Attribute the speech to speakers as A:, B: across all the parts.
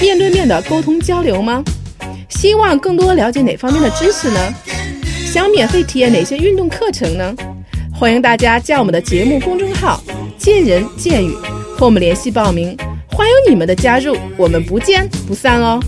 A: 面对面的沟通交流吗？希望更多了解哪方面的知识呢？想免费体验哪些运动课程呢？欢迎大家加我们的节目公众号“见人见语”和我们联系报名。欢迎你们的加入，我们不见不散哦。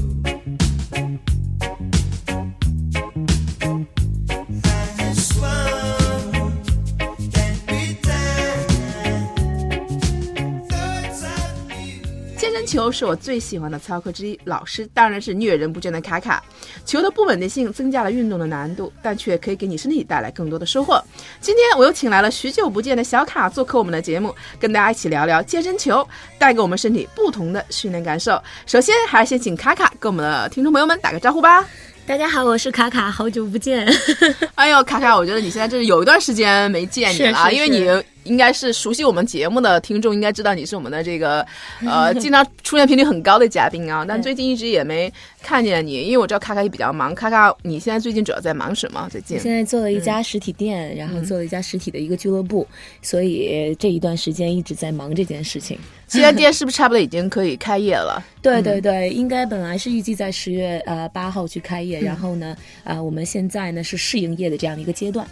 A: 球是我最喜欢的操课之一，老师当然是虐人不倦的卡卡。球的不稳定性增加了运动的难度，但却可以给你身体带来更多的收获。今天我又请来了许久不见的小卡做客我们的节目，跟大家一起聊聊健身球带给我们身体不同的训练感受。首先还是先请卡卡跟我们的听众朋友们打个招呼吧。
B: 大家好，我是卡卡，好久不见。
A: 哎呦，卡卡，我觉得你现在这是有一段时间没见你了，因为你。应该是熟悉我们节目的听众应该知道你是我们的这个呃 经常出现频率很高的嘉宾啊，但最近一直也没看见你，因为我知道卡卡也比较忙。卡卡，你现在最近主要在忙什么？最近
B: 现在做了一家实体店，然后做了一家实体的一个俱乐部，所以这一段时间一直在忙这件事情。
A: 这家店是不是差不多已经可以开业了？
B: 对对对，应该本来是预计在十月呃八号去开业，然后呢啊我们现在呢是试营业的这样的一个阶段。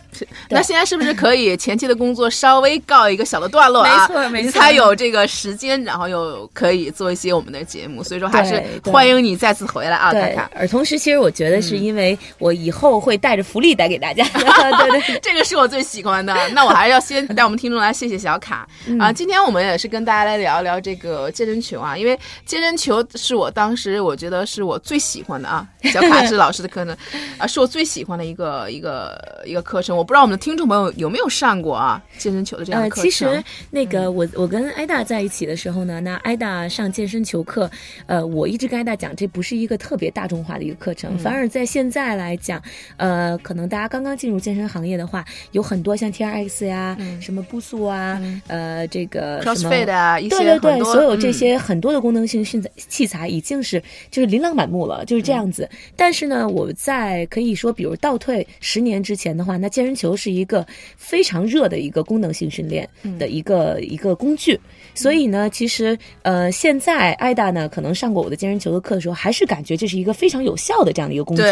A: 那现在是不是可以前期的工作稍微告一个小的段落啊？
B: 没 错没错，
A: 你才有这个时间，然后又可以做一些我们的节目，所以说还是欢迎你再次回来啊，卡卡。
B: 而同时，其实我觉得是因为我以后会带着福利带给大家。对对，
A: 这个是我最喜欢的。那我还是要先带我们听众来谢谢小卡啊。今天我们也是跟大家来聊。聊这个健身球啊，因为健身球是我当时我觉得是我最喜欢的啊，小卡是老师的课程 啊，是我最喜欢的一个一个一个课程。我不知道我们的听众朋友有没有上过啊健身球的这样的课
B: 程。其实那个我我跟艾达在一起的时候呢，那艾达上健身球课，呃，我一直跟艾达讲，这不是一个特别大众化的一个课程，反而在现在来讲，呃，可能大家刚刚进入健身行业的话，有很多像 T R X 呀，什么步速啊，呃，这个
A: CrossFit 啊一
B: 些。对，所有这些很多的功能性训材器材已经是就是琳琅满目了，就是这样子。但是呢，我在可以说，比如倒退十年之前的话，那健身球是一个非常热的一个功能性训练的一个一个工具。所以呢，其实呃，现在艾达呢，可能上过我的健身球的课的时候，还是感觉这是一个非常有效的这样的一个工具。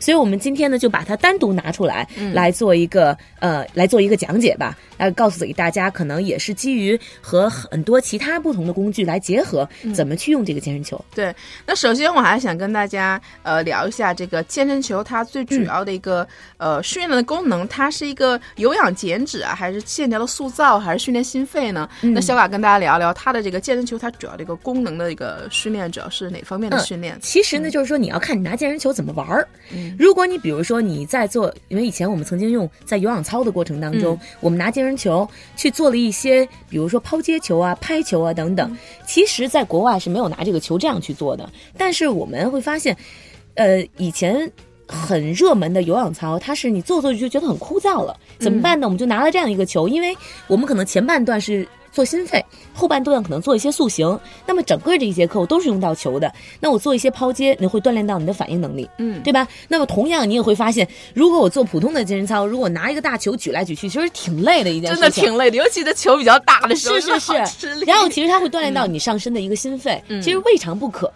B: 所以我们今天呢，就把它单独拿出来来做一个呃，来做一个讲解吧，来告诉给大家，可能也是基于和很多其他不同的工具来结合，怎么去用这个健身球。
A: 对，那首先我还想跟大家呃聊一下这个健身球，它最主要的一个呃训练的功能，它是一个有氧减脂啊，还是线条的塑造，还是训练心肺呢？那小卡跟大家聊。聊聊它的这个健身球，它主要的一个功能的一个训练，主要是哪方面的训练？
B: 其实呢，就是说你要看你拿健身球怎么玩儿。如果你比如说你在做，因为以前我们曾经用在有氧操的过程当中，我们拿健身球去做了一些，比如说抛接球啊、拍球啊等等。其实，在国外是没有拿这个球这样去做的。但是我们会发现，呃，以前很热门的有氧操，它是你做做就觉得很枯燥了，怎么办呢？我们就拿了这样一个球，因为我们可能前半段是。做心肺，后半段可能做一些塑形。那么整个这一节课我都是用到球的。那我做一些抛接，你会锻炼到你的反应能力，嗯，对吧？那么同样你也会发现，如果我做普通的健身操，如果拿一个大球举来举去，其实挺累的一件事
A: 情，真的挺累的。尤其这球比较大的时候，
B: 是是是。然后其实它会锻炼到你上身的一个心肺，其实未尝不可。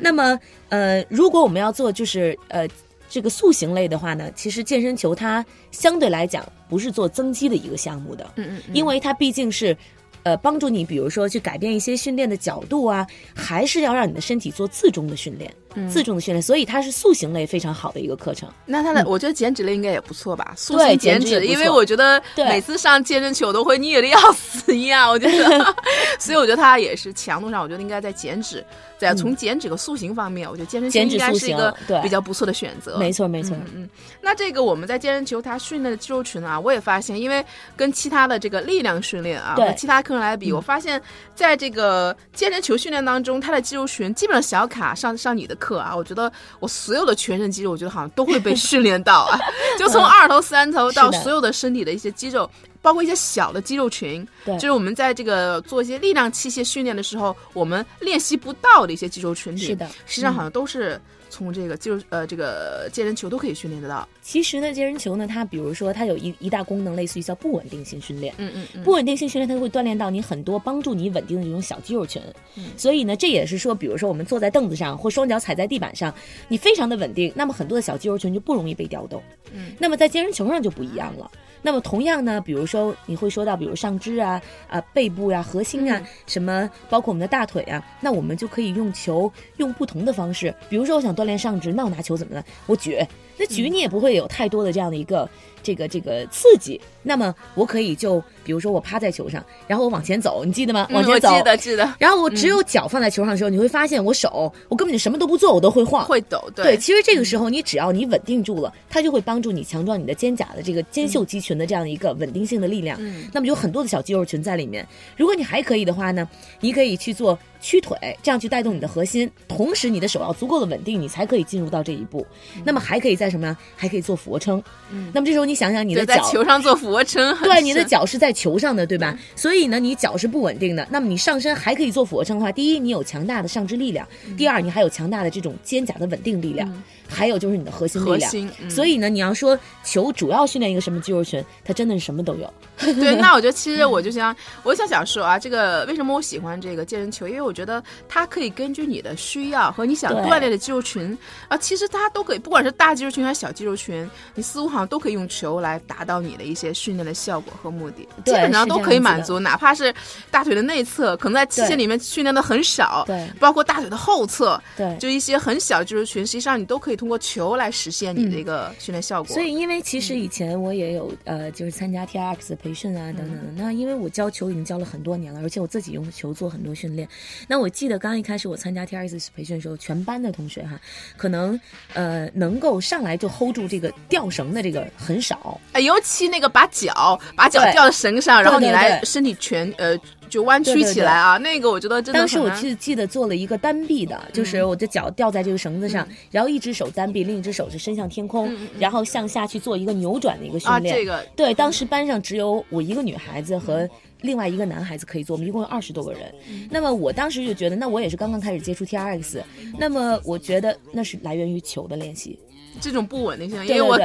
B: 那么呃，如果我们要做就是呃这个塑形类的话呢，其实健身球它相对来讲不是做增肌的一个项目的，嗯嗯，因为它毕竟是。呃，帮助你，比如说去改变一些训练的角度啊，还是要让你的身体做自重的训练。自重的训练，所以它是塑形类非常好的一个课程。
A: 那它的，我觉得减脂类应该也不错吧？塑形减
B: 脂，
A: 因为我觉得每次上健身球都会腻的要死一样，我觉得，所以我觉得它也是强度上，我觉得应该在减脂，在从减脂和塑形方面，我觉得健身球应该是一个比较不错的选择。
B: 没错，没错。
A: 嗯，那这个我们在健身球它训练的肌肉群啊，我也发现，因为跟其他的这个力量训练啊，和其他课程来比，我发现在这个健身球训练当中，它的肌肉群基本上小卡上上你的。刻啊，我觉得我所有的全身肌肉，我觉得好像都会被训练到啊，就从二头、三头到所有的身体的一些肌肉。包括一些小的肌肉群，
B: 对，
A: 就是我们在这个做一些力量器械训练的时候，我们练习不到的一些肌肉群体，
B: 是的，
A: 实际上好像都是从这个肌肉呃这个健身球都可以训练得到。
B: 其实呢，健身球呢，它比如说它有一一大功能，类似于叫不稳定性训练，
A: 嗯嗯嗯，
B: 不稳定性训练它会锻炼到你很多帮助你稳定的这种小肌肉群，嗯，所以呢，这也是说，比如说我们坐在凳子上或双脚踩在地板上，你非常的稳定，那么很多的小肌肉群就不容易被调动，
A: 嗯，
B: 那么在健身球上就不一样了。那么同样呢，比如说你会说到，比如上肢啊、啊背部呀、核心啊，什么包括我们的大腿啊，那我们就可以用球用不同的方式，比如说我想锻炼上肢，那我拿球怎么了？我举，那举你也不会有太多的这样的一个。这个这个刺激，那么我可以就比如说我趴在球上，然后我往前走，你记得吗？往前走，
A: 记得记得。
B: 然后我只有脚放在球上的时候，你会发现我手我根本就什么都不做，我都会晃，
A: 会抖。
B: 对，其实这个时候你只要你稳定住了，它就会帮助你强壮你的肩胛的这个肩袖肌群的这样的一个稳定性的力量。
A: 嗯，
B: 那么有很多的小肌肉群在里面。如果你还可以的话呢，你可以去做屈腿，这样去带动你的核心，同时你的手要足够的稳定，你才可以进入到这一步。那么还可以在什么呢？还可以做俯卧撑。嗯，那么这时候你想想你的脚。
A: 球上做俯卧撑，
B: 对，你的脚是在球上的，对吧？所以呢，你脚是不稳定的。那么你上身还可以做俯卧撑的话，第一，你有强大的上肢力量；第二，你还有强大的这种肩胛的稳定力量。还有就是你的核心力量，所以呢，你要说球主要训练一个什么肌肉群，它真的是什么都有。
A: 对，那我觉得其实我就想，我想想说啊，这个为什么我喜欢这个健身球？因为我觉得它可以根据你的需要和你想锻炼的肌肉群啊，其实它都可以，不管是大肌肉群还是小肌肉群，你似乎好像都可以用球来达到你的一些训练的效果和目的，基本上都可以满足。哪怕是大腿的内侧，可能在器械里面训练的很少，
B: 对，
A: 包括大腿的后侧，
B: 对，
A: 就一些很小肌肉群，实际上你都可以。通过球来实现你的一个训练效果。
B: 所以，因为其实以前我也有呃，就是参加 T R X 的培训啊，等等的。那因为我教球已经教了很多年了，而且我自己用球做很多训练。那我记得刚一开始我参加 T R X 培训的时候，全班的同学哈，可能呃能够上来就 hold 住这个吊绳的这个很少。
A: 哎，尤其那个把脚把脚吊在绳上，然后你来身体全呃。就弯曲起来啊，那个我觉得真的。
B: 当时我记记得做了一个单臂的，就是我的脚吊在这个绳子上，然后一只手单臂，另一只手是伸向天空，然后向下去做一个扭转的一个训练。
A: 啊，这个
B: 对，当时班上只有我一个女孩子和另外一个男孩子可以做，我们一共有二十多个人。那么我当时就觉得，那我也是刚刚开始接触 T R X，那么我觉得那是来源于球的练习。
A: 这种不稳定性，因为我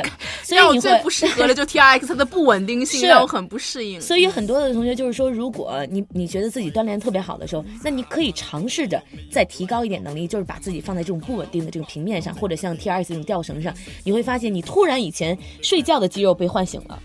A: 让我 最不适合的就 T R X 它的不稳定性让我很不适应。
B: 所以很多的同学就是说，如果你你觉得自己锻炼特别好的时候，那你可以尝试着再提高一点能力，就是把自己放在这种不稳定的这个平面上，或者像 T R X 这种吊绳上，你会发现你突然以前睡觉的肌肉被唤醒了。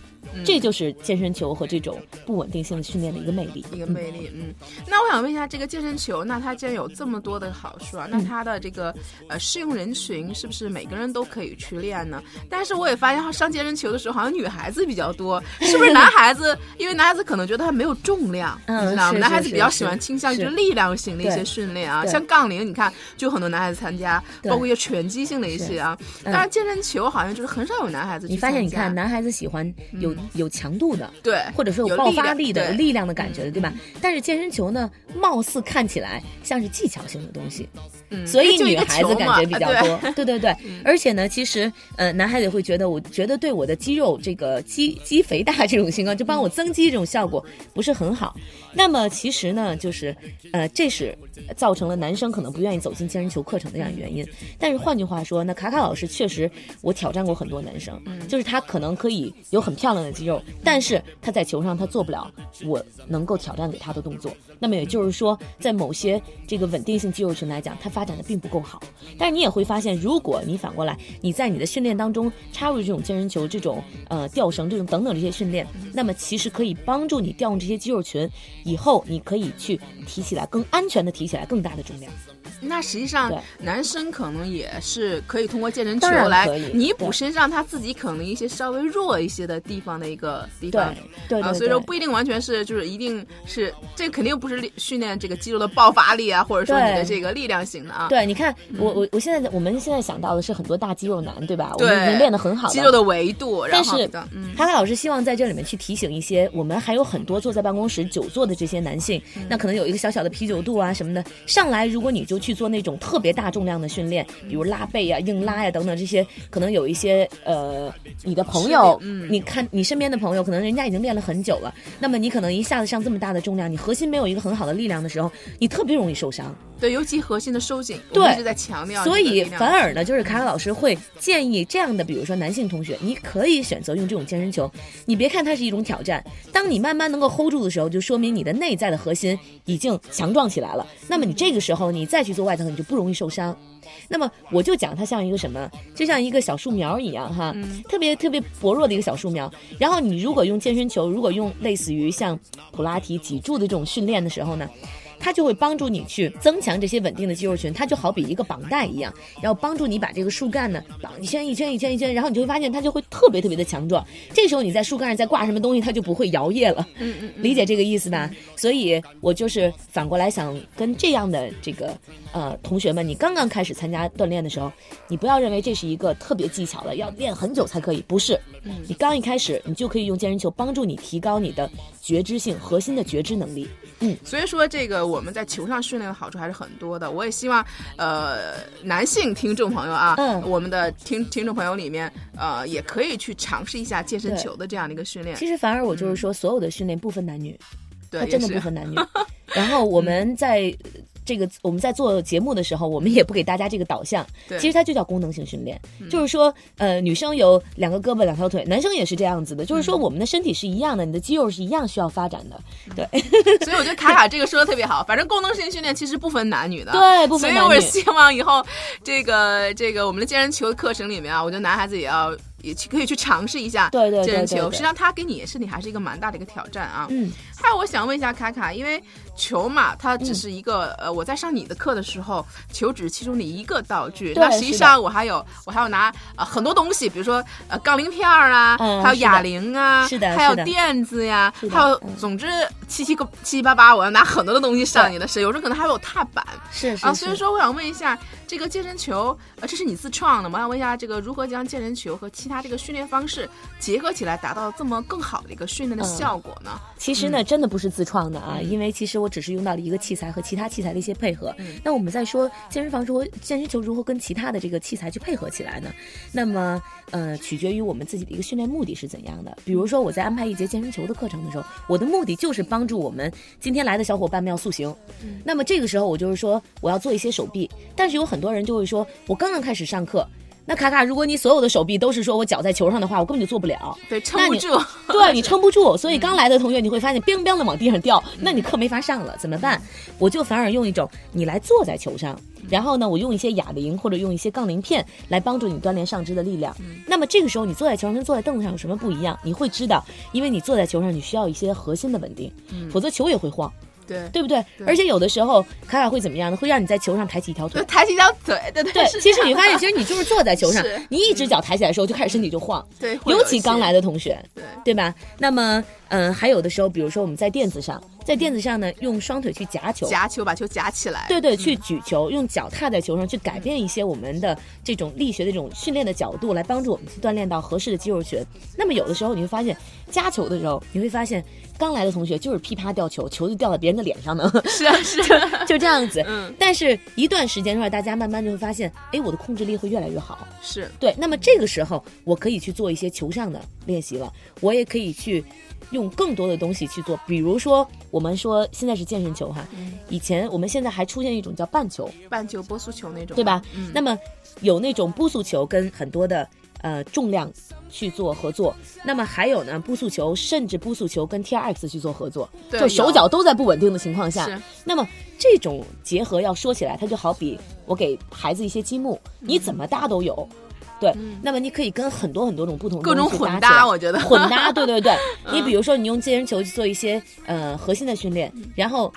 B: 这就是健身球和这种不稳定性的训练的一个魅力，
A: 一个魅力。嗯，那我想问一下，这个健身球，那它既然有这么多的好处啊，那它的这个呃适用人群是不是每个人都可以去练呢？但是我也发现，上健身球的时候好像女孩子比较多，是不是？男孩子，因为男孩子可能觉得它没有重量，你知道吗？男孩子比较喜欢倾向于就力量型的一些训练啊，像杠铃，你看就很多男孩子参加，包括一些拳击性的一些啊。但是健身球好像就是很少有男孩子。
B: 你发现，你看男孩子喜欢有。有强度的，
A: 对，
B: 或者说有爆发力的、力量的感觉的，对吧？但是健身球呢，貌似看起来像是技巧性的东西，
A: 嗯，
B: 所以女孩子感觉比较多，对 对对。而且呢，其实呃，男孩子会觉得，我觉得对我的肌肉这个肌肌肥大这种情况，就帮我增肌这种效果不是很好。那么其实呢，就是呃，这是造成了男生可能不愿意走进健身球课程的这样原因。但是换句话说，那卡卡老师确实，我挑战过很多男生，就是他可能可以有很漂亮的肌肉，但是他在球上他做不了我能够挑战给他的动作。那么也就是说，在某些这个稳定性肌肉群来讲，它发展的并不够好。但是你也会发现，如果你反过来你在你的训练当中插入这种健身球、这种呃吊绳、这种等等这些训练，那么其实可以帮助你调动这些肌肉群。以后你可以去提起来，更安全的提起来更大的重量。
A: 那实际上，男生可能也是可以通过健身球来弥补身上他自己可能一些稍微弱一些的地方的一个地方。
B: 对对，
A: 所以说不一定完全是就是一定是这肯定不是训练这个肌肉的爆发力啊，或者说你的这个力量型的啊。
B: 对，你看我我我现在我们现在想到的是很多大肌肉男，对吧？我们已经练得很好了，
A: 肌肉的维度。
B: 但是，哈哈老师希望在这里面去提醒一些我们还有很多坐在办公室久坐的这些男性，那可能有一个小小的啤酒肚啊什么么的，上来如果你就去做那种特别大重量的训练，比如拉背呀、硬拉呀等等这些，可能有一些呃，你的朋友，
A: 嗯
B: 你看你身边的朋友，可能人家已经练了很久了，那么你可能一下子上这么大的重量，你核心没有一一个很好的力量的时候，你特别容易受伤。
A: 对，尤其核心的收紧，我
B: 对
A: 们一直在强调
B: 所以。反而呢，就是卡卡老师会建议这样的，比如说男性同学，你可以选择用这种健身球。你别看它是一种挑战，当你慢慢能够 hold 住的时候，就说明你的内在的核心已经强壮起来了。那么你这个时候你再去做外侧，你就不容易受伤。那么我就讲它像一个什么，就像一个小树苗一样哈，特别特别薄弱的一个小树苗。然后你如果用健身球，如果用类似于像普拉提脊柱的这种训练的时候呢，它就会帮助你去增强这些稳定的肌肉群，它就好比一个绑带一样，然后帮助你把这个树干呢绑一圈一圈一圈一圈，然后你就会发现它就会特别特别的强壮。这时候你在树干上再挂什么东西，它就不会摇曳了。
A: 嗯嗯嗯，
B: 理解这个意思吧？所以我就是反过来想跟这样的这个呃同学们，你刚刚开始参加锻炼的时候，你不要认为这是一个特别技巧的，要练很久才可以，不是。你刚一开始，你就可以用健身球帮助你提高你的觉知性、核心的觉知能力。
A: 所以说这个我们在球上训练的好处还是很多的。我也希望呃男性听众朋友啊，
B: 嗯
A: 我们的听听众朋友里面呃也可以去尝试一下健身球的这样的一个训练。
B: 其实反而我就是说，所有的训练不分男女，
A: 对，
B: 它真的不分男女。然后我们在这个我们在做节目的时候，我们也不给大家这个导向，
A: 对
B: 其实它就叫功能性训练，就是说，呃，女生有两个胳膊两条腿，男生也是这样子的，就是说我们的身体是一样的，你的肌肉是一样需要发展的，对
A: 所以我觉得卡卡这个说的特别好。反正功能性训练其实不分男女的，
B: 对，不分男女
A: 所以我是。希望以后这个这个我们的健身球课程里面啊，我觉得男孩子也要也去可以去尝试一下
B: 对对对
A: 健身球。实际上它给你身体还是一个蛮大的一个挑战啊。
B: 嗯，
A: 还有我想问一下卡卡，因为球嘛，它
B: 嗯
A: 只是一个、呃，我在上你的课的时候，球只是其中的一个道具。
B: 对
A: 那实际上我还有我还要拿呃很多东西，比如说呃杠铃片儿啊，
B: 嗯
A: 还有哑铃啊，
B: 是的
A: 还有垫子呀，还有
B: 嗯
A: 总之七七个七七八八，我要拿很多的东西上你的身，有时候可能还有踏板。
B: 是是
A: 啊，所以。说我想问一下，这个健身球，呃，这是你自创的吗？我想问一下，这个如何将健身球和其他这个训练方式结合起来，达到这么更好的一个训练的
B: 嗯
A: 效果呢？
B: 其实呢，真的不是自创的啊，
A: 嗯
B: 因为其实我只是用到了一个器材和其他器材的一些配合。
A: 嗯
B: 那我们再说健身房如何健身球如何跟其他的这个器材去配合起来呢？那么呃，取决于我们自己的一个训练目的是怎样的。比如说我在安排一节健身球的课程的时候，我的目的就是帮助我们今天来的小伙伴们要塑形。那么这个时候我就是说我要做一些手臂，但是有很多人就会说，我刚刚开始上课。那卡卡，如果你所有的手臂都是说我脚在球上的话，我根本就做不了。
A: 对，撑不住。
B: 对你撑不住，所以刚来的同学你会发现冰冰的往地上掉，那你课没法上了，怎么办？我就反而用一种你来坐在球上，然后呢，我用一些哑铃或者用一些杠铃片来帮助你锻炼上肢的力量。那么这个时候你坐在球上跟坐在凳子上有什么不一样？你会知道，因为你坐在球上你需要一些核心的稳定，否则球也会晃，
A: 对
B: 对不对？
A: 对
B: 而且有的时候卡卡会怎么样呢？会让你在球上抬起一条腿。
A: 抬起一条腿，对对
B: 对，其实你发现，其实你就是坐在球上，你一只脚抬起来的时候，就开始身体就晃，
A: 对，
B: 尤其刚来的同学，
A: 对
B: 对吧？那么，嗯、还有的时候，比如说我们在垫子上，在垫子上呢，用双腿去夹球，
A: 夹球把球夹起来，
B: 对对，去举球，用脚踏在球上，去改变一些我们的这种力学的这种训练的角度，来帮助我们去锻炼到合适的肌肉群。那么有的时候你会发现，夹球的时候，你会发现刚来的同学就是噼啪掉球，球就掉在别人的脸上呢，
A: 是啊是啊，
B: 就这样子。
A: 嗯
B: 但是，一段时间之后，大家慢慢就会发现，哎，我的控制力会越来越好。
A: 是
B: 对，那么这个时候我可以去做一些球上的练习了，我也可以去用更多的东西去做，比如说我们说现在是健身球哈，以前我们现在还出现一种叫半球，
A: 半球波速球那种，
B: 对吧？
A: 嗯，
B: 那么有那种波速球跟很多的呃重量去做合作，那么还有呢波速球，甚至波速球跟 T R X 去做合作，就手脚都在不稳定的情况下，那么这种结合要说起来，它就好比我给孩子一些积木，你怎么搭都有。对，那么你可以跟很多很多种不同的
A: 各种混搭，我觉得
B: 混搭，对对对。
A: 嗯
B: 你比如说，你用健身球去做一些呃核心的训练，然后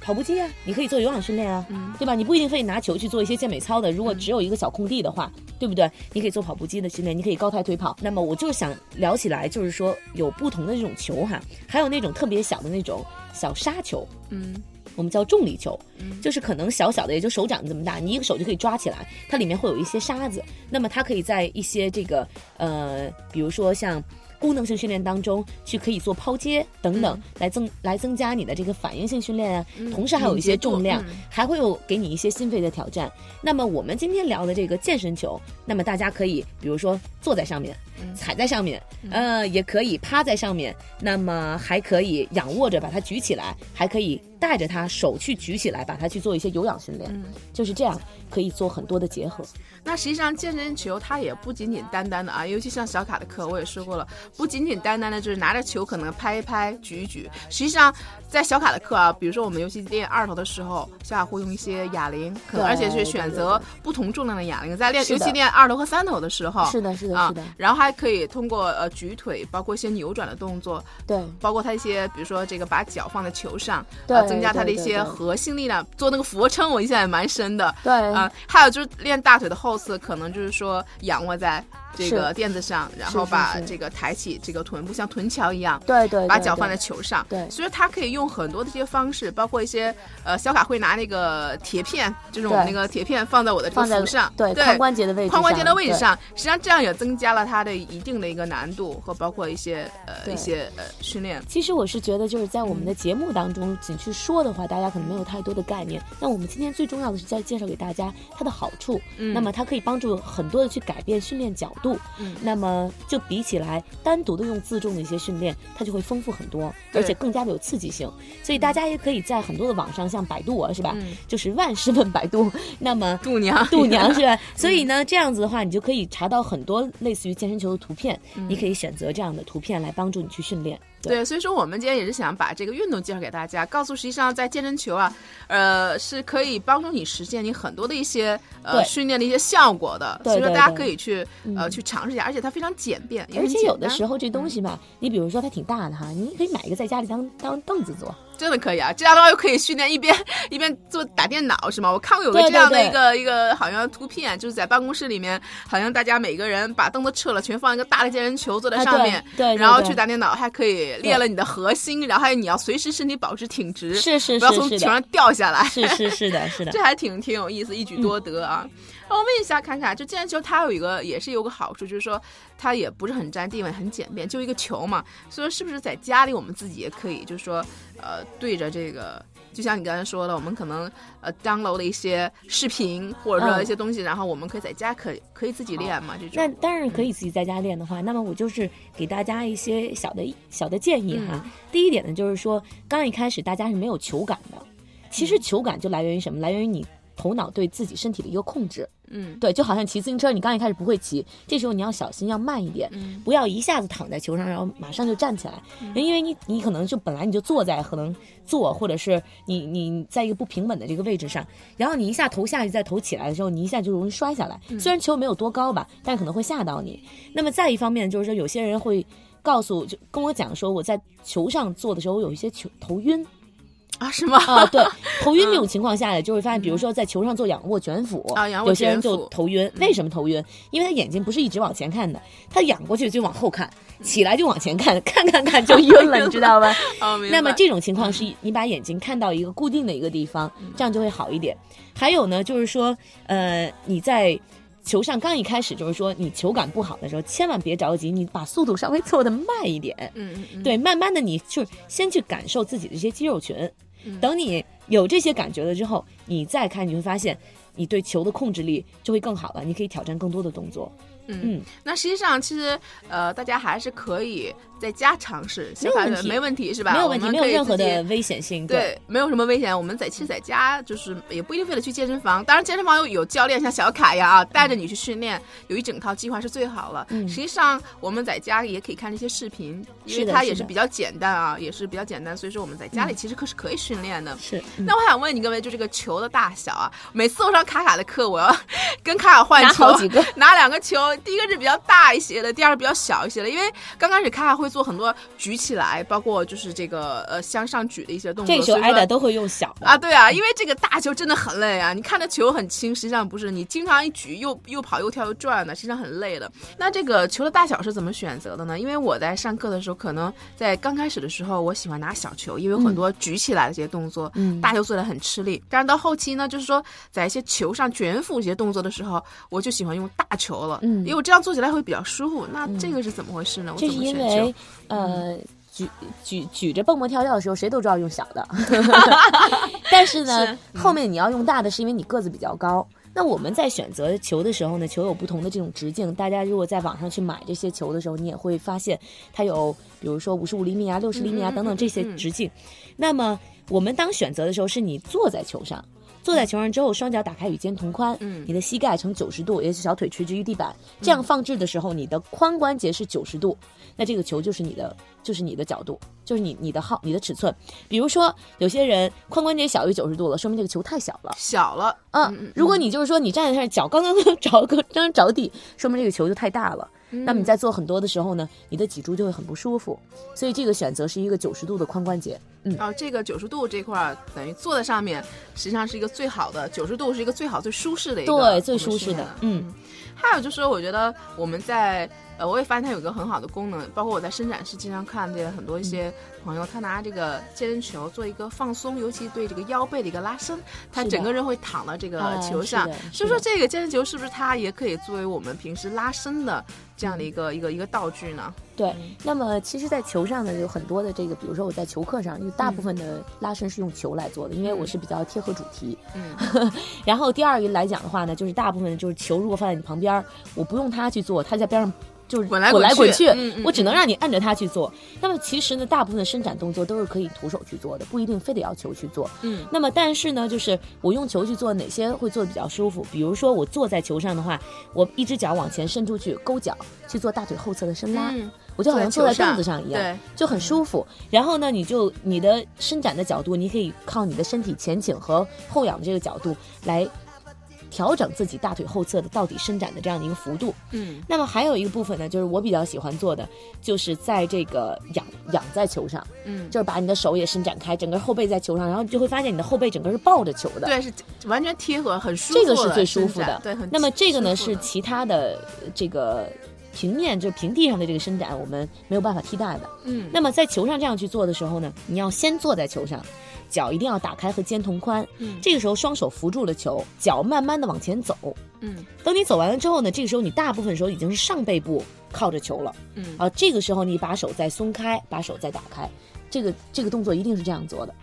B: 跑步机啊，你可以做有氧训练啊，
A: 嗯
B: 对吧？你不一定非得拿球去做一些健美操的，如果只有一个小空地的话，对不对？你可以做跑步机的训练，你可以高抬腿跑。那么我就是想聊起来，就是说有不同的这种球哈，还有那种特别小的那种小沙球，
A: 嗯
B: 我们叫重力球，
A: 嗯
B: 就是可能小小的，也就手掌这么大，你一个手就可以抓起来，它里面会有一些沙子，那么它可以在一些这个呃，比如说像。功能性训练当中去可以做抛接等等，来增来增加你的这个反应性训练啊，同时还有一些重量，还会有给你一些心肺的挑战。那么我们今天聊的这个健身球，那么大家可以比如说坐在上面，踩在上面，呃，也可以趴在上面，那么还可以仰卧着把它举起来，还可以。带着他手去举起来，把它去做一些有氧训练，就是这样可以做很多的结合。
A: 那实际上健身球它也不仅仅单单的啊，尤其像小卡的课我也说过了，不仅仅单单的就是拿着球可能拍一拍、举一举。实际上在小卡的课啊，比如说我们尤其练二头的时候，小卡会用一些哑铃，可能而且是选择不同重量的哑铃，在练尤其练二头和三头的时候，
B: 是的，是的，是的。
A: 然后还可以通过呃举腿，包括一些扭转的动作，
B: 对，
A: 包括他一些比如说这个把脚放在球上，
B: 对。
A: 增加他的一些核心力量，做那个俯卧撑，我印象也蛮深的。
B: 对
A: 啊，还有就是练大腿的后侧，可能就是说仰卧在。这个垫子上，然后把这个抬起这个臀部，像臀桥一样，
B: 对对，
A: 把脚放在球上，
B: 对，
A: 所以它可以用很多的这些方式，包括一些呃，小卡会拿那个铁片，就是我们那个铁片放在我的这个扶上，
B: 对，髋关节的位置，
A: 髋关节的位置上，实际上这样也增加了它的一定的一个难度和包括一些呃一些呃训练。
B: 其实我是觉得就是在我们的节目当中，仅去说的话，大家可能没有太多的概念。那我们今天最重要的是在介绍给大家它的好处，嗯，那么它可以帮助很多的去改变训练角度，嗯，那么。呃，就比起来单独的用自重的一些训练，它就会丰富很多，而且更加的有刺激性。所以大家也可以在很多的网上，像百度啊，是吧？就是万事问百度。那么
A: 度娘，
B: 度娘是吧？所以呢，这样子的话，你就可以查到很多类似于健身球的图片，你可以选择这样的图片来帮助你去训练。
A: 对，所以说我们今天也是想把这个运动介绍给大家，告诉实际上在健身球啊，呃，是可以帮助你实现你很多的一些呃训练的一些效果的。所以说大家可以去呃去尝试一下，而且它非常简便，
B: 而且有的时候这东西吧，你比如说它挺大的哈，你可以买一个在家里当当凳子坐。
A: 真的可以啊，这样的话又可以训练一边 一边做打电脑是吗？我看过有个这样的一个一个好像图片，就是在办公室里面，好像大家每个人把凳子撤了，全放一个大的健身球坐在上面，
B: 对，
A: 然后去打电脑，还可以练了你的核心，然后还有你要随时身体保持挺直，
B: 是是是，
A: 不要从球上掉下来，
B: 是是是的，是的，
A: 这还挺挺有意思，一举多得啊。我问一下，侃侃，就健身球它有一个也是有个好处，就是说它也不是很占地位，很简便，就一个球嘛。所以说，是不是在家里我们自己也可以，就是说，呃，对着这个，就像你刚才说的，我们可能呃 download 的一些视频或者说一些东西，然后我们可以在家可可以自己练嘛？这种。
B: 那当然可以自己在家练的话，那么我就是给大家一些小的小的建议哈。第一点呢，就是说刚一开始大家是没有球感的，其实球感就来源于什么？来源于你。头脑对自己身体的一个控制，
A: 嗯，
B: 对，就好像骑自行车，你刚一开始不会骑，这时候你要小心，要慢一点，不要一下子躺在球上，然后马上就站起来，因为你你可能就本来你就坐在可能坐，或者是你你在一个不平稳的这个位置上，然后你一下头下去再头起来的时候，你一下就容易摔下来。虽然球没有多高吧，但可能会吓到你。那么再一方面就是说，有些人会告诉就跟我讲说，我在球上坐的时候我有一些球头晕。
A: 啊，是吗？
B: 啊，对，头晕这种情况下呢，就会发现，比如说在球上做仰卧卷腹
A: 啊，仰
B: 卧，有些人就头晕。为什么头晕？因为他眼睛不是一直往前看的，他仰过去就往后看，起来就往前看，看看看就晕了，你知道吧？那么这种情况是你把眼睛看到一个固定的一个地方，这样就会好一点。还有呢，就是说，呃，你在。球上刚一开始就是说你球感不好的时候，千万别着急，你把速度稍微做的慢一点。
A: 嗯嗯嗯。
B: 对，慢慢的你就先去感受自己的这些肌肉群，等你有这些感觉了之后，你再看你会发现，你对球的控制力就会更好了，你可以挑战更多的动作。
A: 嗯，那实际上其实呃，大家还是可以在家尝试，
B: 没有问题，
A: 没问题是吧？
B: 没有问题，没有任何的危险性。
A: 对，没有什么危险。我们在其实在家就是也不一定非得去健身房，当然健身房有有教练像小卡呀啊，带着你去训练，有一整套计划是最好了。实际上我们在家也可以看这些视频，因为它也是比较简单啊，也是比较简单，所以说我们在家里其实可是可以训练的。
B: 是。
A: 那我想问你各位，就这个球的大小啊，每次我上卡卡的课，我要 跟卡卡换球，拿 两个球。第一个是比较大一些的，第二个比较小一些的。因为刚开始卡卡会做很多举起来，包括就是这个呃向上举的一些动作。
B: 这个时候挨打都会用小
A: 啊，对啊，因为这个大球真的很累啊。你看那球很轻，实际上不是，你经常一举又又跑又跳又转的，实际上很累的。那这个球的大小是怎么选择的呢？因为我在上课的时候，可能在刚开始的时候，我喜欢拿小球，因为很多举起来的这些动作，嗯，大球做的很吃力。但是到后期呢，就是说在一些球上卷腹一些动作的时候，我就喜欢用大球了，
B: 嗯
A: 因为我这样做起来会比较舒服。那这个是怎么回事呢？我
B: 这是
A: 怎么选球
B: 因为呃。举举举着蹦蹦跳跳的时候，谁都知道用小的 但是呢，后面你要用大的，是因为你个子比较高。那我们在选择球的时候呢，球有不同的这种直径。大家如果在网上去买这些球的时候，你也会发现它有，比如说五十五厘米啊、六十厘米啊等等这些
A: 嗯嗯
B: 直径。那么我们当选择的时候，是你坐在球上，坐在球上之后，双脚打开与肩同宽，
A: 嗯
B: 你的膝盖呈九十度，也就是小腿垂直于地板，这样放置的时候，你的髋关节是九十度，那这个球就是你的，就是你的角度，就是你你的号，你的尺寸。比如说，有些人髋关节小于九十度了，说明这个球太小了。
A: 小了，
B: 嗯，如果你就是说你站在那儿，脚刚刚着个刚刚着地，说明这个球就太大了。那么你在做很多的时候呢，你的脊柱就会很不舒服。所以这个选择是一个九十度的髋关节。嗯，
A: 哦，这个九十度这块儿等于坐在上面，实际上是一个最好的九十度是一个最好最舒适的一个
B: 对，最舒适的。嗯，
A: 还有就是，我觉得我们在呃，我也发现它有一个很好的功能，包括我在伸展室经常看见很多一些朋友，他拿这个健身球做一个放松，尤其对这个腰背的一个拉伸，他整个人会躺到这个
B: 啊
A: 球上。所以说，这个健身球是不是它也可以作为我们平时拉伸的这样的一个、一个一个道具呢？
B: 对。那么其实，在球上呢，有很多的这个，比如说我在球课上，有大部分的拉伸是用球来做的，因为我是比较贴合主题。
A: 嗯，
B: 然后第二个来讲的话呢，就是大部分就是球如果放在你旁边儿，我不用它去做，它在边上。就是
A: 滚来
B: 滚来
A: 滚去
B: 滚去，
A: 嗯嗯
B: 我只能让你按着它去做。那么其实呢，大部分的伸展动作都是可以徒手去做的，不一定非得要球去做。
A: 嗯，
B: 那么但是呢，就是我用球去做哪些会做的比较舒服？比如说我坐在球上的话，我一只脚往前伸出去，勾脚去做大腿后侧的伸拉，
A: 嗯
B: 我就好像坐在凳子上一样，就很舒服。然后呢，你就你的伸展的角度，你可以靠你的身体前倾和后仰的这个角度来调整自己大腿后侧的到底伸展的这样的一个幅度。
A: 嗯
B: 那么还有一个部分呢，就是我比较喜欢做的，就是在这个仰仰在球上，
A: 嗯，
B: 就是把你的手也伸展开，整个后背在球上，然后你就会发现你的后背整个是抱着球的。
A: 对，是完全贴合，很舒服
B: 这个是最舒服的。
A: 对，很
B: 那么这个呢是其他的呃这个平面，就是平地上的这个伸展，我们没有办法替代的。
A: 嗯，
B: 那么在球上这样去做的时候呢，你要先坐在球上，脚一定要打开和肩同宽。
A: 嗯
B: 这个时候双手扶住了球，脚慢慢的往前走。
A: 嗯
B: 等你走完了之后呢，这个时候你大部分时候已经是上背部靠着球了。
A: 嗯
B: 啊，这个时候你把手再松开，把手再打开，这个这个动作一定是这样做的。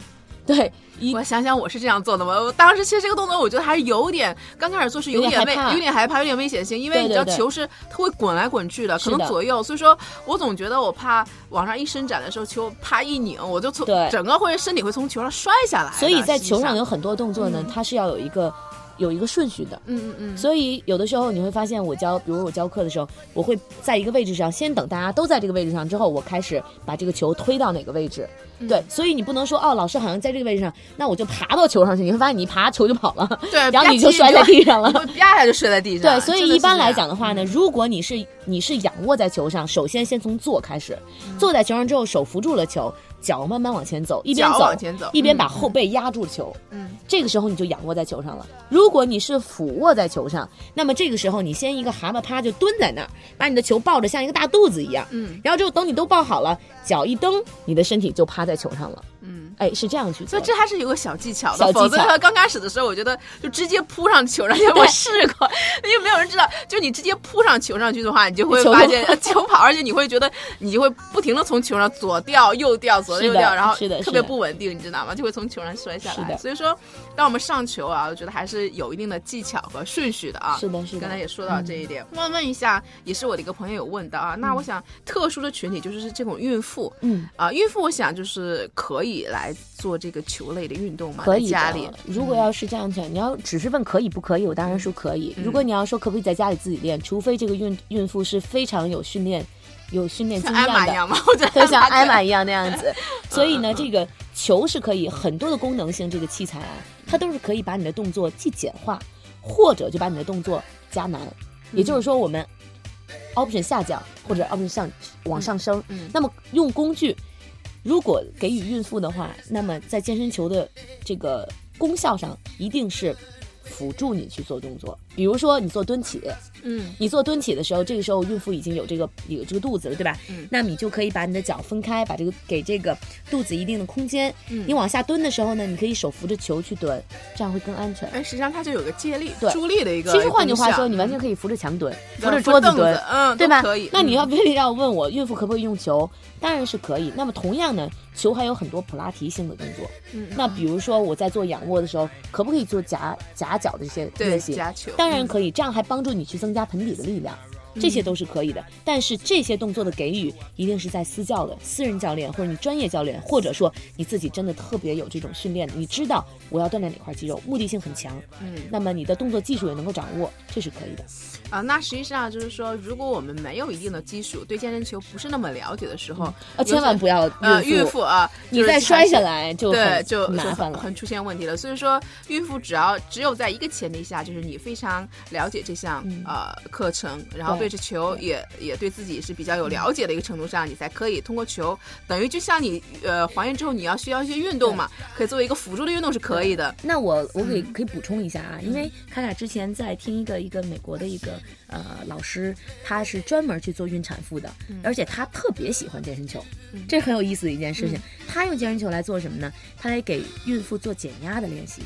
B: 对，一
A: 我想想，我是这样做的吗？我当时其实这个动作，我觉得还是有点，刚开始做是有点危，
B: 有点害怕
A: 有点危险性，因为你知道球是它会滚来滚去的，可能左右，所以说我总觉得我怕往上一伸展的时候，球啪一拧，我就从整个会身体会从球上摔下来。
B: 所以在球上有很多动作呢，它是要有一个有一个顺序的。
A: 嗯嗯嗯，
B: 所以有的时候你会发现，我教，比如我教课的时候，我会在一个位置上，先等大家都在这个位置上之后，我开始把这个球推到哪个位置。
A: 嗯
B: 对，所以你不能说哦，老师好像在这个位置上，那我就爬到球上去。你会发现你一爬球就跑了，
A: 对，
B: 然后你就摔在地上了
A: 啪一下就摔在地上。
B: 对，所以一般来讲
A: 的
B: 的话呢，如果你是你是仰卧在球上，首先先从坐开始，坐在球上之后，手扶住了球，脚慢慢往前走，一边走
A: 往前走
B: 一边把
A: 嗯
B: 后背压住球。
A: 嗯
B: 这个时候你就仰卧在球上了。如果你是俯卧在球上，那么这个时候你先一个蛤蟆趴就蹲在那儿，把你的球抱着像一个大肚子一样，
A: 嗯
B: 然后之后等你都抱好了，脚一蹬，你的身体就趴在球上了。
A: 嗯。
B: 哎，是这样去做。
A: 所以这还是有个小技巧的，
B: 巧
A: 否则的话刚开始的时候，我觉得就直接扑上球上去。我试过，因为没有人知道，就你直接扑上球上去的话，你就会发现呃球跑，而且你会觉得你就会不停的从球上左掉右掉，左右掉，然后特别不稳定，你知道吗？就会从球上摔下来。所以说，当我们上球啊，我觉得还是有一定的技巧和顺序的啊。
B: 是的是的
A: 刚才也说到这一点。问问一下，也是我的一个朋友有问到啊，那我想特殊的群体就是是这种孕妇，
B: 嗯。
A: 啊，孕妇我想就是可以来做这个球类的运动嘛，
B: 可以
A: 家里。
B: 如果要是这样讲，你要只是问可以不可以，我当然说可以。如果你要说可不可以在家里自己练，除非这个孕孕妇是非常有训练、有训练经
A: 像艾玛
B: 验的，
A: 一样吗？我觉得
B: 对，像艾玛
A: 一
B: 一样那样子。所以呢，这个球是可以很多的功能性，这个器材啊，它都是可以把你的动作既简化，或者就把你的动作加难。也就是说，我们 option 下降或者 option 上往上升。
A: 嗯
B: 那么用工具，如果给予孕妇的话，那么在健身球的这个功效上，一定是辅助你去做动作。比如说你做蹲起，
A: 嗯
B: 你做蹲起的时候，这个时候孕妇已经有这个有这个肚子了，对吧？
A: 嗯
B: 那你就可以把你的脚分开，把这个给这个肚子一定的空间。
A: 嗯
B: 你往下蹲的时候呢，你可以手扶着球去蹲，这样会更安全。
A: 哎，实际上它就有个借力、
B: 对
A: 助力的一个。
B: 其实换句话说，你完全可以扶着墙蹲，扶
A: 嗯
B: 着桌子蹲，
A: 嗯，
B: 对吧？
A: 都可以。
B: 那你
A: 嗯
B: 要非得要问我孕妇可不可以用球，当然是可以。那么同样呢，球还有很多普拉提性的动作。
A: 嗯
B: 那比如说我在做仰卧的时候，可不可以做夹夹脚的这些
A: 对
B: 练习？
A: 夹球，嗯
B: 当然可以，这样还帮助你去增增加盆底的力量。这些都是可以的，但是这些动作的给予一定是在私教的私人教练，或者你专业教练，或者说你自己真的特别有这种训练的，你知道我要锻炼哪块肌肉，目的性很强，
A: 嗯
B: 那么你的动作技术也能够掌握，这是可以的。
A: 啊，那实际上就是说，如果我们没有一定的基础，对健身球不是那么了解的时候，
B: 啊，千万不要
A: 呃孕
B: 孕
A: 妇啊，
B: 你再摔下来就
A: 对，
B: 很
A: 就就
B: 麻烦了。
A: 很很出现问题了。所以说，孕妇只要只有在一个前提下，就是你非常了解这项、
B: 嗯
A: 呃课程，然后
B: 对
A: 着球也也对自己是比较有了解的一个程度上，你才可以通过球，等于就像你呃怀孕之后你要需要一些运动嘛，可以作为一个辅助的运动是可以的。
B: 那我我可以
A: 嗯
B: 可以补充一下啊，因为卡卡之前在听一个一个美国的一个呃老师，他是专门去做孕产妇的，而且他特别喜欢健身球，
A: 嗯
B: 这是很有意思的一件事情。他用健身球来做什么呢？他来给孕妇做减压的练习，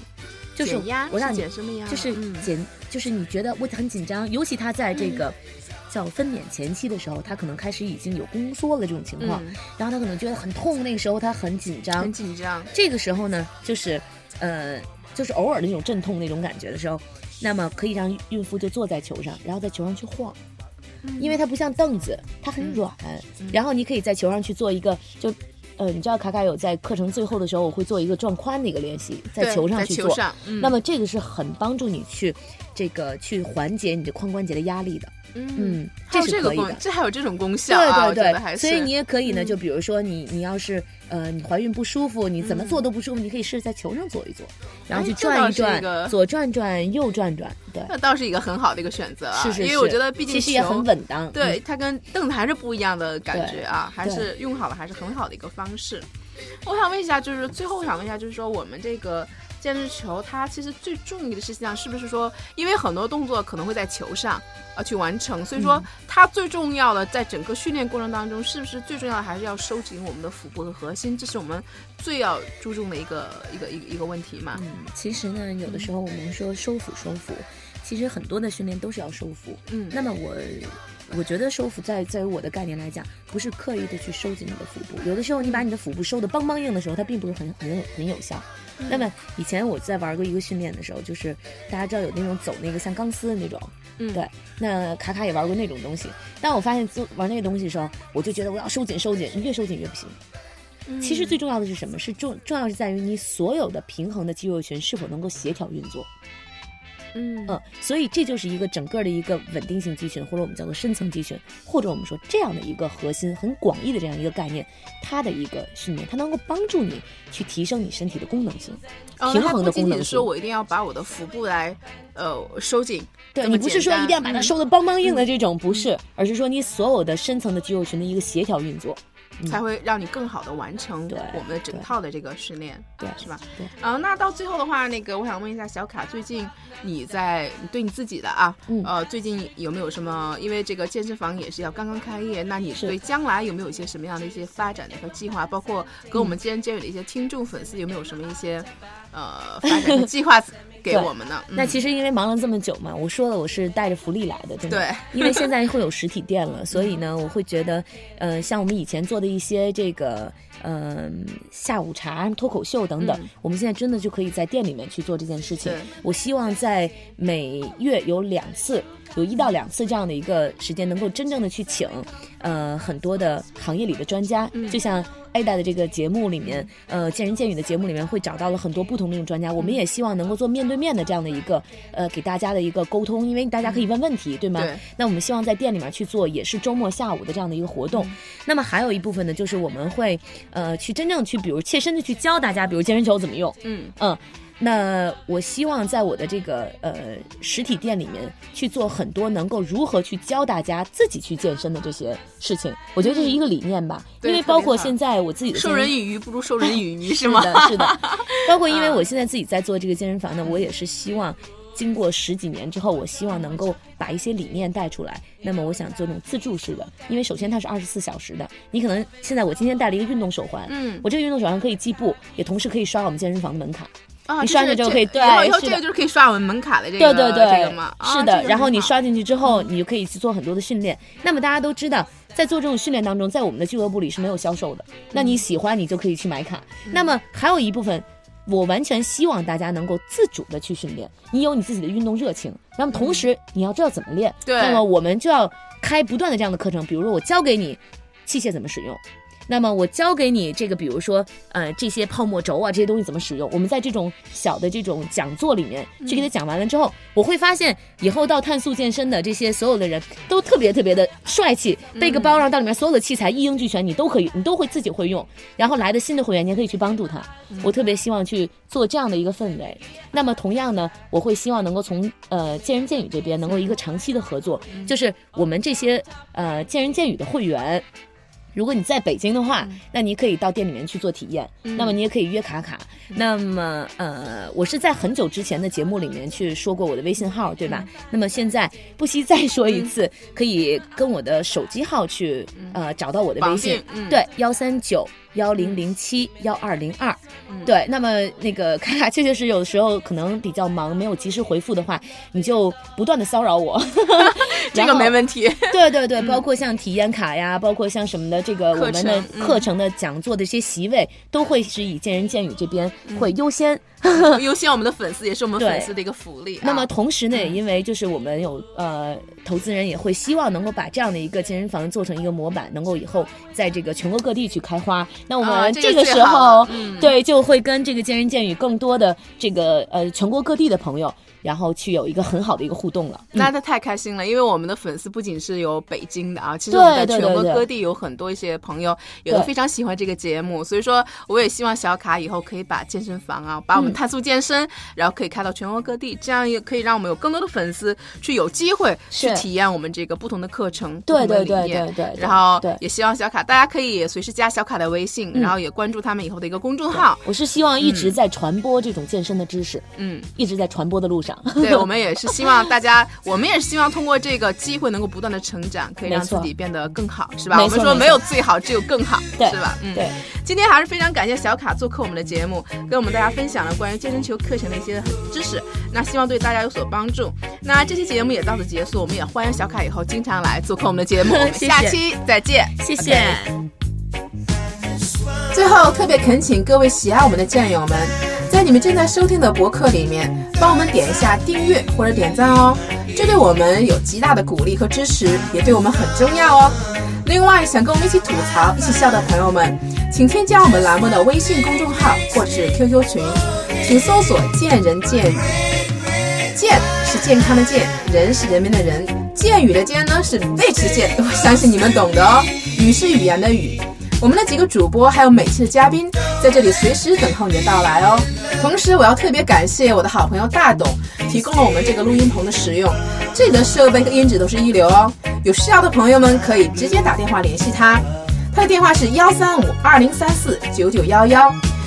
B: 就是我让你
A: 减什么压？
B: 就是
A: 嗯
B: 减，就是你觉得我很紧张，尤其他在这个叫分娩前期的时候，她可能开始已经有宫缩了这种情况，
A: 嗯
B: 然后她可能觉得很痛，那个时候她很紧张
A: 很，紧张，
B: 这个时候呢，就是呃，就是偶尔的那种阵痛那种感觉的时候，那么可以让孕妇就坐在球上，然后在球上去晃，因为它不像凳子，它很软，然后你可以在球上去做一个就。呃，你知道卡卡有在课程最后的时候，我会做一个转髋的一个练习，在球上去做。那么这个是很帮助你去这个去缓解你的髋关节的压力的。
A: 嗯，
B: 嗯，
A: 还有这
B: 是可以的，。
A: 这还有这种功效啊，
B: 对对对，所以你也可以呢，
A: 嗯
B: 就比如说你你要是呃你怀孕不舒服，你怎么做都不舒服，你可以试着在球上坐一坐，然后去转一转，左转转右转转，对，
A: 那倒是一个很好的一个选择啊，
B: 是是是，
A: 因为我觉得毕竟
B: 其实也
A: 球
B: 很稳当，
A: 对，
B: 嗯，
A: 它跟凳子还是不一样的感觉啊，还是用好了还是很好的一个方式。我想问一下，就是最后我想问一下，就是说我们这个健身球，它其实最重要的事项是不是说，因为很多动作可能会在球上啊去完成，所以
B: 嗯
A: 说它最重要的在整个训练过程当中，是不是最重要的还是要收紧我们的腹部和核心，这是我们最要注重的一个一个一个一个问题嘛？
B: 嗯，其实呢，有的时候我们说收腹收腹，其实很多的训练都是要收腹。
A: 嗯
B: 那么我我觉得收腹在在于我的概念来讲，不是刻意的去收紧你的腹部，有的时候你把你的腹部收的梆梆硬的时候，它并不是很很有很有效。那么以前我在玩过一个训练的时候，就是大家知道有那种走那个像钢丝的那种，
A: 嗯
B: 对，那卡卡也玩过那种东西。当我发现做玩那个东西的时候，我就觉得我要收紧收紧，越收紧越不行。其实最重要的是什么？是重重要是在于你所有的平衡的肌肉群是否能够协调运作。
A: 嗯
B: 嗯，所以这就是一个整个的一个稳定性肌群，或者我们叫做深层肌群，或者我们说这样的一个核心很广义的这样一个概念，它的一个训练，它能够帮助你去提升你身体的功能性。
A: 哦
B: 平衡的功能性
A: 仅是说我一定要把我的腹部来呃收紧，
B: 对你不是说一定要把它
A: 嗯
B: 收的梆梆硬的这种，不是，而是说你所有的深层的肌肉群的一个协调运作。
A: 才会让你更好的完成我们的整套的这个训练，
B: 对
A: 是吧？
B: 对。
A: 啊、那到最后的话，那个我想问一下小卡，最近你在对你自己的啊，
B: 嗯
A: 呃，最近有没有什么？因为这个健身房也是要刚刚开业，那你
B: 是
A: 对将来有没有一些什么样的一些发展的一个计划？包括跟我们健身健美的一些听众粉丝有没有什么一些呃发展的计划给
B: 对
A: 我们呢？
B: 那其
A: 实
B: 实因为忙了这么久嘛，我说了我是带着福利来的，真的。
A: 对，
B: 因为现在会有实体店了，所以呢，我会觉得，呃，像我们以前做的一些这个，嗯、下午茶、脱口秀等等，
A: 嗯
B: 我们现在真的就可以在店里面去做这件事情。我希望在每月有两次。有一到两次这样的一个时间，能够真正的去请，呃，很多的行业里的专家，
A: 嗯
B: 就像 Ada 的这个节目里面，呃，见人见语的节目里面会找到了很多不同的专家。我们也希望能够做面对面的这样的一个，呃，给大家的一个沟通，因为大家可以问问题，对吗？
A: 对
B: 那我们希望在店里面去做，也是周末下午的这样的一个活动。那么还有一部分呢，就是我们会呃去真正去，比如切身的去教大家，比如健身球怎么用，
A: 嗯
B: 嗯。那我希望在我的这个呃实体店里面去做很多能够如何去教大家自己去健身的这些事情，我觉得这是一个理念吧。因为包括现在我自己的
A: 授人以鱼不如授人以渔 是吗？
B: 是的，是的。包括因为
A: 啊
B: 我现在自己在做这个健身房呢，我也是希望经过十几年之后，我希望能够把一些理念带出来。那么我想做那种自助式的，因为首先它是二十四小时的，你可能现在我今天戴了一个运动手环，
A: 嗯
B: 我这个运动手环可以计步，也同时可以刷我们健身房的门卡。
A: 啊，
B: 你刷着就可以对
A: 以后这个就是可以刷我们门卡的这个
B: 对对对，
A: 这个嘛，啊
B: 是的。
A: 这个
B: 然后你刷进去之后，你就可以去做很多的训练。那么大家都知道，在做这种训练当中，在我们的俱乐部里是没有销售的。那
A: 嗯
B: 你喜欢，你就可以去买卡。那么还有一部分。我完全希望大家能够自主的去训练，你有你自己的运动热情，那么同时你要知道怎么练。
A: 对
B: 那么我们就要开不断的这样的课程，比如说我教给你器械怎么使用，那么我教给你这个，比如说，呃，这些泡沫轴啊，这些东西怎么使用？我们在这种小的这种讲座里面去给他讲完了之后，我会发现以后到碳素健身的这些所有的人都特别特别的帅气，背个包，然后到里面所有的器材一应俱全，你都可以，你都会自己会用。然后来的新的会员，你也可以去帮助他。我特别希望去做这样的一个氛围。那么同样呢，我会希望能够从呃见人见语这边能够一个长期的合作，就是我们这些呃见人见语的会员。如果你在北京的话，那你可以到店里面去做体验。那么你也可以约卡卡。那么呃，我是在很久之前的节目里面去说过我的微信号，对吧？那么现在不惜再说一次，可以跟我的手机号去呃找到我的微信，
A: 嗯。
B: 对，幺三九幺零零七幺二零二。对，那么那个卡卡确确实有的时候可能比较忙，没有及时回复的话，你就不断的骚扰我。
A: 这个没问题。
B: 对对对，包括像体验卡呀，包括像什么的这个我们的
A: 课程
B: 的讲座的一些席位，都会是以见仁见语这边
A: 嗯
B: 会优先。
A: 优先我们的粉丝，也是我们粉丝的一个福利啊。
B: 那么同时呢，也因为就是我们有呃投资人也会希望能够把这样的一个健身房做成一个模板，能够以后在这个全国各地去开花。那我们
A: 啊这个
B: 时候对就会跟这个健人健语更多的这个呃全国各地的朋友，然后去有一个很好的一个互动了。嗯
A: 那他太开心了，因为我们的粉丝不仅是有北京的啊，其实我们在全国各地有很多一些朋友，也都
B: 对
A: 非常喜欢这个节目。所以说，我也希望小卡以后可以把健身房啊，把我们
B: 嗯
A: 碳素健身，然后可以开到全国各地，这样也可以让我们有更多的粉丝去有机会去体验我们这个不同的课程、
B: 对对对对对对
A: 然后也希望小卡大家可以随时加小卡的微信，
B: 嗯
A: 然后也关注他们以后的一个公众号。
B: 我是希望一直在传播这种健身的知识，
A: 嗯，
B: 一直在传播的路上。
A: 对，我们也是希望大家，我们也是希望通过这个机会能够不断的成长，可以让自己变得更好，是吧？我们说没有最好，只有更好，
B: 对
A: 是吧？嗯，
B: 对。
A: 今天还是非常感谢小卡做客我们的节目，跟我们大家分享了关于健身球课程的一些知识，那希望对大家有所帮助。那这期节目也到此结束，我们也欢迎小卡以后经常来做客我们的节目，我 们
B: 谢谢
A: 下期再见，
B: 谢谢。
A: 最后，特别恳请各位喜爱我们的战友们，在你们正在收听的博客里面，帮我们点一下订阅或者点赞哦，这对我们有极大的鼓励和支持，也对我们很重要哦。另外，想跟我们一起吐槽、一起笑的朋友们，请添加我们栏目的微信公众号或是 QQ 群，请搜索“见人见语”。健是健康的健，人是人民的人，健语的健呢是背驰健，我相信你们懂的哦。语是语言的语。我们的几个主播还有每期的嘉宾在这里随时等候你的到来哦。同时，我要特别感谢我的好朋友大董提供了我们这个录音棚的使用，这里的设备和音质都是一流哦。有需要的朋友们可以直接打电话联系他，他的电话是幺三五二零三四九九幺幺。